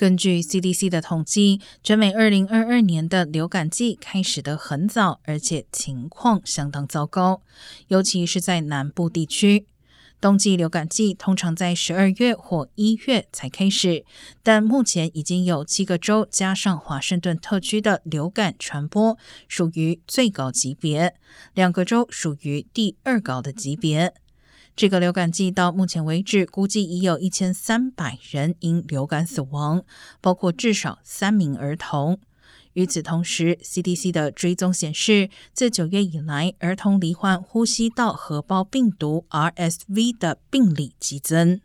根据 CDC 的统计，全美2022年的流感季开始的很早，而且情况相当糟糕，尤其是在南部地区。冬季流感季通常在十二月或一月才开始，但目前已经有七个州加上华盛顿特区的流感传播属于最高级别，两个州属于第二高的级别。这个流感季到目前为止，估计已有一千三百人因流感死亡，包括至少三名儿童。与此同时，CDC 的追踪显示，自九月以来，儿童罹患呼吸道合胞病毒 （RSV） 的病例激增。